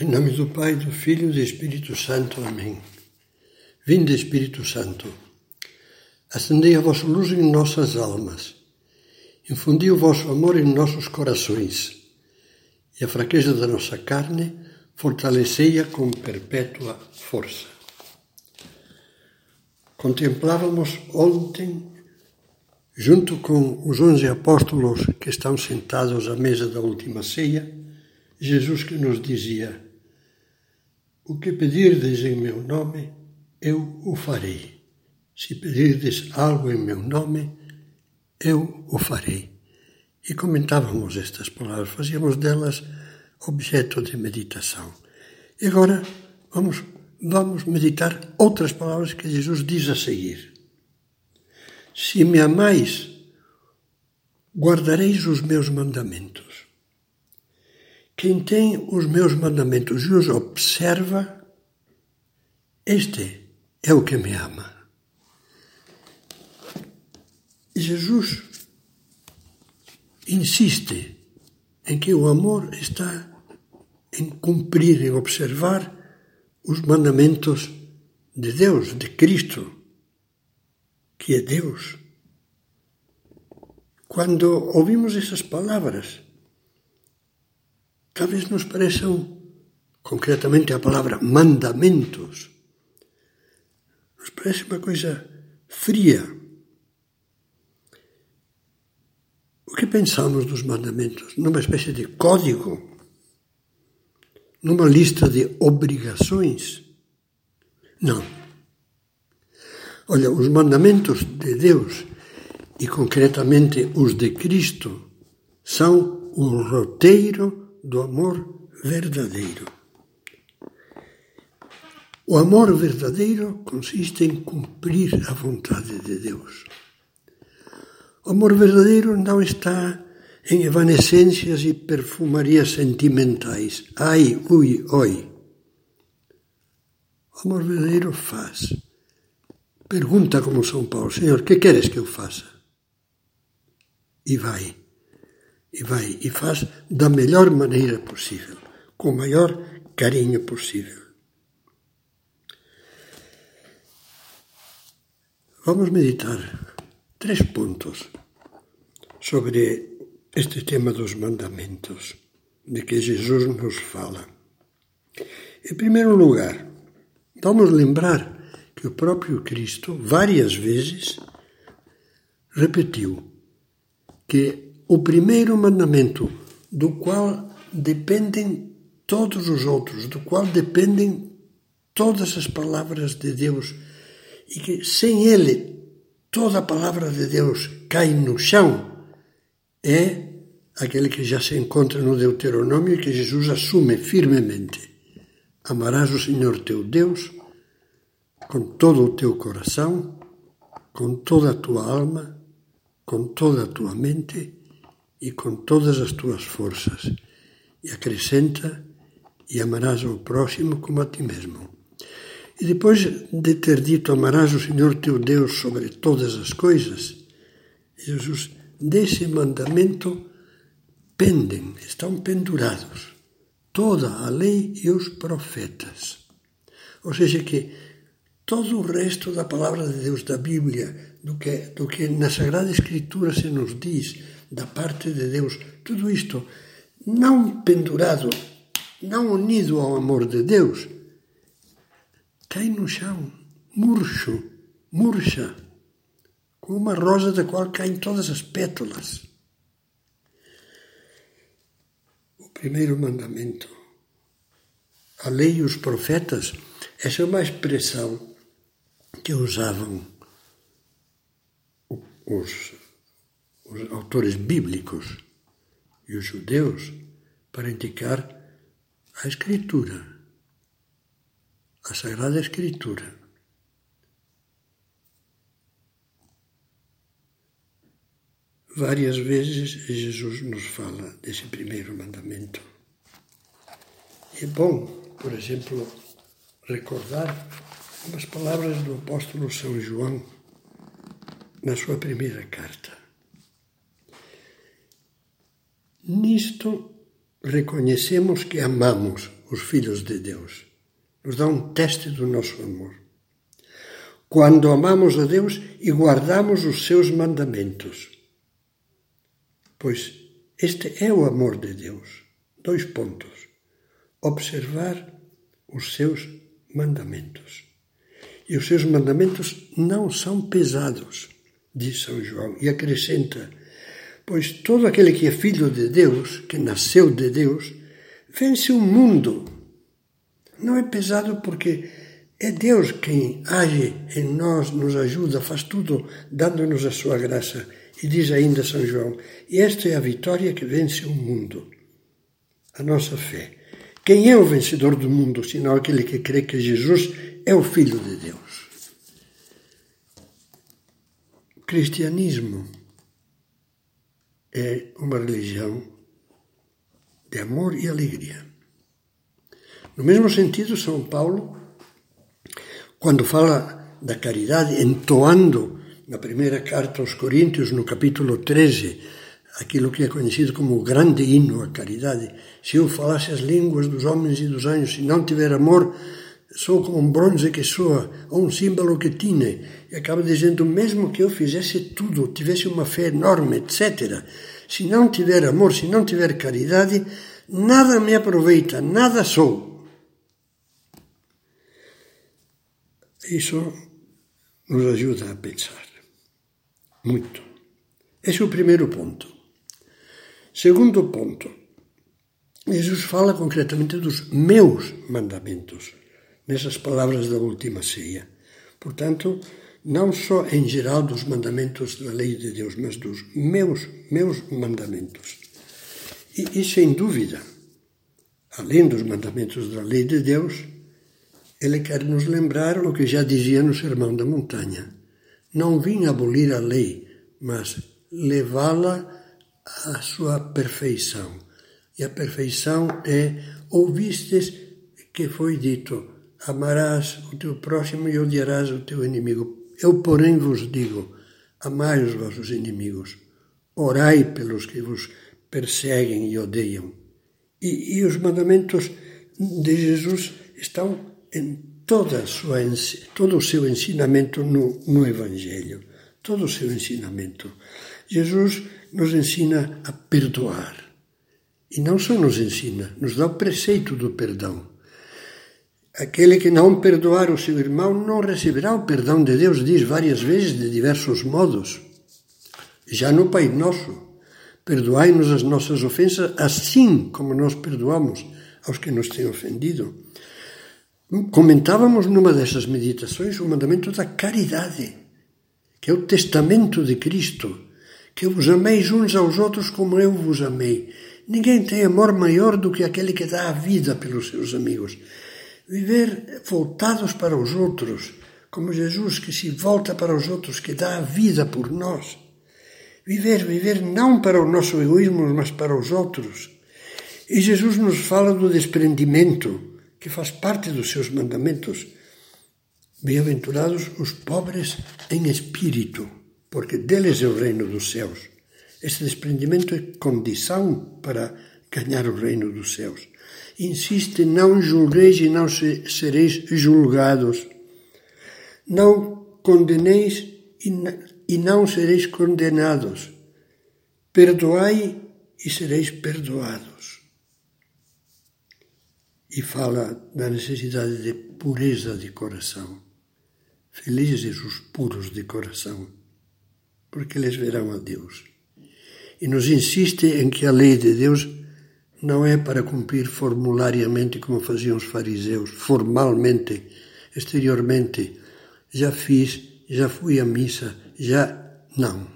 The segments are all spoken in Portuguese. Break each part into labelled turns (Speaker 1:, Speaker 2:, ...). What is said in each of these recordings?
Speaker 1: Em nome do Pai, do Filho e do Espírito Santo. Amém. Vinde, Espírito Santo, acendei a vossa luz em nossas almas, infundi o vosso amor em nossos corações, e a fraqueza da nossa carne fortalecei-a com perpétua força. Contemplávamos ontem, junto com os onze apóstolos que estão sentados à mesa da última ceia, Jesus que nos dizia: o que pedirdes em meu nome, eu o farei. Se pedirdes algo em meu nome, eu o farei. E comentávamos estas palavras, fazíamos delas objeto de meditação. E agora vamos, vamos meditar outras palavras que Jesus diz a seguir. Se me amais, guardareis os meus mandamentos. Quem tem os meus mandamentos e os observa, este é o que me ama. Jesus insiste em que o amor está em cumprir, em observar os mandamentos de Deus, de Cristo, que é Deus. Quando ouvimos essas palavras, talvez nos pareçam, concretamente a palavra mandamentos, nos parece uma coisa fria. O que pensamos dos mandamentos? Numa espécie de código? Numa lista de obrigações? Não. Olha, os mandamentos de Deus, e concretamente os de Cristo, são o roteiro do amor verdadeiro. O amor verdadeiro consiste em cumprir a vontade de Deus. O amor verdadeiro não está em evanescências e perfumarias sentimentais. Ai, ui, oi. O amor verdadeiro faz. Pergunta como São Paulo: Senhor, que queres que eu faça? E vai e vai e faz da melhor maneira possível, com o maior carinho possível. Vamos meditar três pontos sobre este tema dos mandamentos de que Jesus nos fala. Em primeiro lugar, vamos lembrar que o próprio Cristo várias vezes repetiu que o primeiro mandamento, do qual dependem todos os outros, do qual dependem todas as palavras de Deus, e que sem ele toda a palavra de Deus cai no chão, é aquele que já se encontra no Deuteronômio e que Jesus assume firmemente. Amarás o Senhor teu Deus com todo o teu coração, com toda a tua alma, com toda a tua mente e com todas as tuas forças, e acrescenta: e amarás ao próximo como a ti mesmo. E depois de ter dito: amarás o Senhor teu Deus sobre todas as coisas, Jesus, desse mandamento pendem, estão pendurados toda a lei e os profetas. Ou seja, que todo o resto da palavra de Deus, da Bíblia, do que, do que na Sagrada Escritura se nos diz, da parte de Deus, tudo isto não pendurado, não unido ao amor de Deus, cai no chão, murcho, murcha, como uma rosa da qual caem todas as pétalas. O primeiro mandamento. A lei e os profetas, essa é uma expressão que usavam os os autores bíblicos e os judeus para indicar a Escritura, a Sagrada Escritura. Várias vezes Jesus nos fala desse primeiro mandamento. É bom, por exemplo, recordar umas palavras do apóstolo São João na sua primeira carta. Nisto reconhecemos que amamos os filhos de Deus. Nos dá um teste do nosso amor. Quando amamos a Deus e guardamos os seus mandamentos. Pois este é o amor de Deus. Dois pontos. Observar os seus mandamentos. E os seus mandamentos não são pesados, diz São João, e acrescenta: Pois todo aquele que é filho de Deus, que nasceu de Deus, vence o mundo. Não é pesado porque é Deus quem age em nós, nos ajuda, faz tudo, dando-nos a sua graça. E diz ainda São João: E esta é a vitória que vence o mundo, a nossa fé. Quem é o vencedor do mundo, senão aquele que crê que Jesus é o Filho de Deus? O cristianismo é uma religião de amor e alegria. No mesmo sentido, São Paulo, quando fala da caridade, entoando na primeira carta aos Coríntios, no capítulo 13, aquilo que é conhecido como o grande hino à caridade. Se eu falasse as línguas dos homens e dos anjos, se não tiver amor, sou como um bronze que soa, ou um símbolo que tine. E acaba dizendo, mesmo que eu fizesse tudo, tivesse uma fé enorme, etc., se não tiver amor, se não tiver caridade, nada me aproveita, nada sou. Isso nos ajuda a pensar. Muito. Esse é o primeiro ponto. Segundo ponto. Jesus fala concretamente dos meus mandamentos, nessas palavras da última ceia. Portanto, não só em geral dos mandamentos da lei de Deus, mas dos meus, meus mandamentos. E, e sem dúvida, além dos mandamentos da lei de Deus, ele quer nos lembrar o que já dizia no Sermão da Montanha. Não vim abolir a lei, mas levá-la à sua perfeição. E a perfeição é ouvistes que foi dito: amarás o teu próximo e odiarás o teu inimigo. Eu, porém, vos digo: amai os vossos inimigos, orai pelos que vos perseguem e odeiam. E, e os mandamentos de Jesus estão em toda sua, todo o seu ensinamento no, no Evangelho, todo o seu ensinamento. Jesus nos ensina a perdoar. E não só nos ensina, nos dá o preceito do perdão. Aquele que não perdoar o seu irmão não receberá o perdão de Deus, diz várias vezes de diversos modos. Já no Pai Nosso, perdoai-nos as nossas ofensas, assim como nós perdoamos aos que nos têm ofendido. Comentávamos numa dessas meditações o mandamento da caridade, que é o testamento de Cristo, que vos ameis uns aos outros como eu vos amei. Ninguém tem amor maior do que aquele que dá a vida pelos seus amigos viver voltados para os outros, como Jesus que se volta para os outros, que dá a vida por nós. Viver, viver não para o nosso egoísmo, mas para os outros. E Jesus nos fala do desprendimento, que faz parte dos seus mandamentos. Bem-aventurados os pobres em espírito, porque deles é o reino dos céus. Esse desprendimento é condição para ganhar o reino dos céus insiste: não julgueis e não sereis julgados. Não condeneis e não sereis condenados. Perdoai e sereis perdoados. E fala da necessidade de pureza de coração. Felizes os puros de coração, porque eles verão a Deus. E nos insiste em que a lei de Deus não é para cumprir formulariamente como faziam os fariseus, formalmente, exteriormente. Já fiz, já fui à missa, já. Não.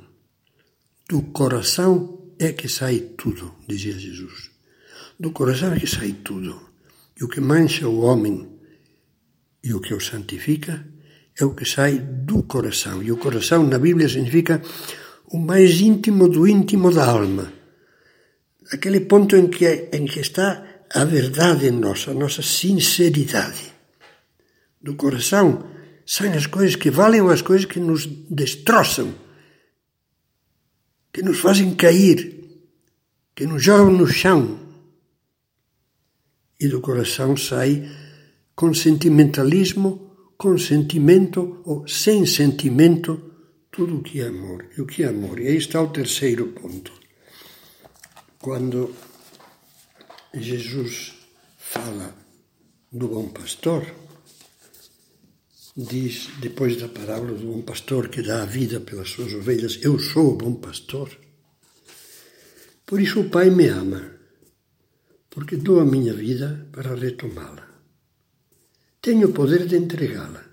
Speaker 1: Do coração é que sai tudo, dizia Jesus. Do coração é que sai tudo. E o que mancha o homem e o que o santifica é o que sai do coração. E o coração na Bíblia significa o mais íntimo do íntimo da alma aquele ponto em que, em que está a verdade nossa, a nossa sinceridade. Do coração saem as coisas que valem ou as coisas que nos destroçam, que nos fazem cair, que nos jogam no chão. e do coração sai com sentimentalismo, com sentimento ou sem sentimento, tudo o que é amor. E o que é amor? E aí está o terceiro ponto. Quando Jesus fala do bom pastor, diz, depois da parábola do bom pastor que dá a vida pelas suas ovelhas, eu sou o bom pastor. Por isso o Pai me ama, porque dou a minha vida para retomá-la. Tenho o poder de entregá-la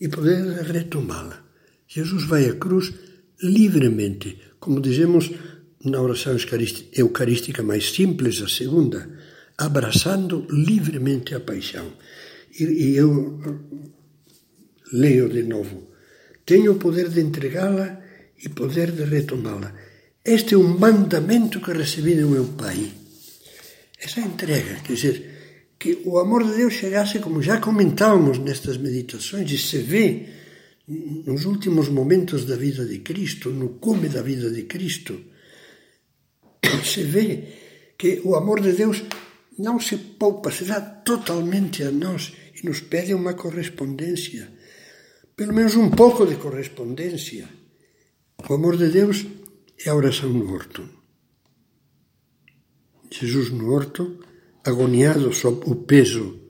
Speaker 1: e poder de retomá-la. Jesus vai à cruz livremente, como dizemos na oração eucarística mais simples, a segunda, abraçando livremente a paixão. E, e eu leio de novo. Tenho o poder de entregá-la e poder de retomá-la. Este é um mandamento que recebi do meu Pai. Essa entrega, quer dizer, que o amor de Deus chegasse, como já comentávamos nestas meditações, e se vê nos últimos momentos da vida de Cristo, no cume da vida de Cristo, se vê que o amor de Deus não se poupa, se dá totalmente a nós e nos pede uma correspondência, pelo menos um pouco de correspondência. O amor de Deus é a oração no horto. Jesus no horto, agoniado sob o peso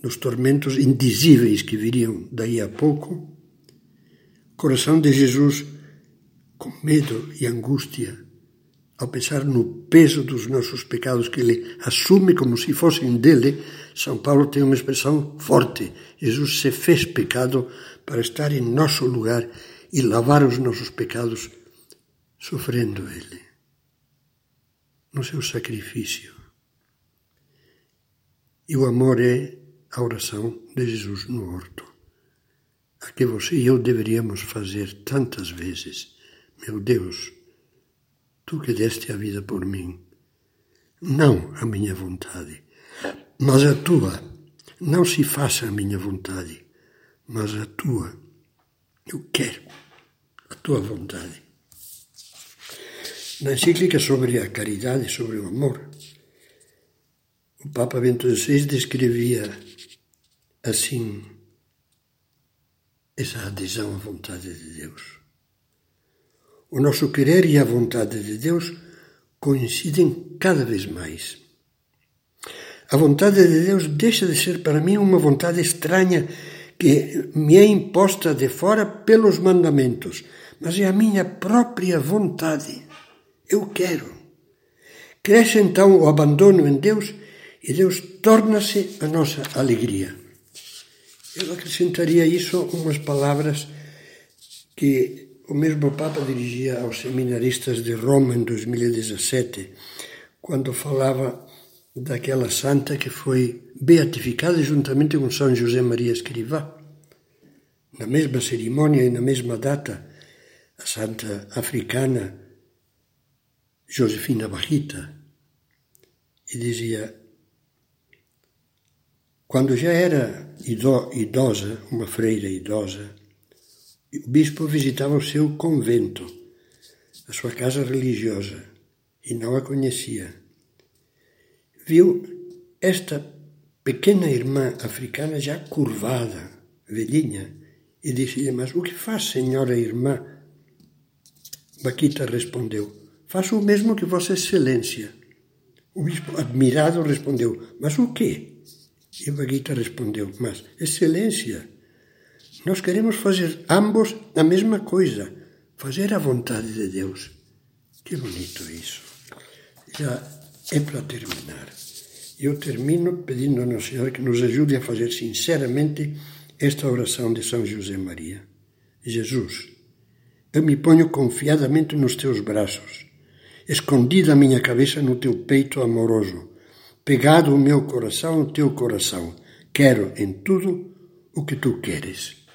Speaker 1: dos tormentos indizíveis que viriam daí a pouco, coração de Jesus com medo e angústia ao pensar no peso dos nossos pecados que ele assume como se fossem dele, São Paulo tem uma expressão forte. Jesus se fez pecado para estar em nosso lugar e lavar os nossos pecados, sofrendo ele no seu sacrifício. E o amor é a oração de Jesus no horto, a que você e eu deveríamos fazer tantas vezes. Meu Deus, tu que deste a vida por mim. Não a minha vontade, mas a tua. Não se faça a minha vontade, mas a tua. Eu quero a tua vontade. Na encíclica sobre a caridade, sobre o amor, o Papa Bento XVI descrevia assim essa adesão à vontade de Deus. O nosso querer e a vontade de Deus coincidem cada vez mais. A vontade de Deus deixa de ser para mim uma vontade estranha que me é imposta de fora pelos mandamentos, mas é a minha própria vontade. Eu quero. Cresce então o abandono em Deus e Deus torna-se a nossa alegria. Eu acrescentaria isso umas palavras que o mesmo Papa dirigia aos seminaristas de Roma em 2017, quando falava daquela santa que foi beatificada juntamente com São José Maria Escrivá. Na mesma cerimônia e na mesma data, a santa africana Josefina Barrita, e dizia: quando já era idosa, uma freira idosa, o bispo visitava o seu convento, a sua casa religiosa, e não a conhecia. Viu esta pequena irmã africana já curvada, velhinha, e disse-lhe: Mas o que faz, senhora irmã? Baquita respondeu: Faço o mesmo que Vossa Excelência. O bispo, admirado, respondeu: Mas o quê? E Baquita respondeu: Mas, Excelência, nós queremos fazer ambos a mesma coisa, fazer a vontade de Deus. Que bonito isso. Já é para terminar. Eu termino pedindo ao Senhor que nos ajude a fazer sinceramente esta oração de São José Maria. Jesus, eu me ponho confiadamente nos teus braços, escondida a minha cabeça no teu peito amoroso, pegado o meu coração ao teu coração. Quero em tudo o que tu queres.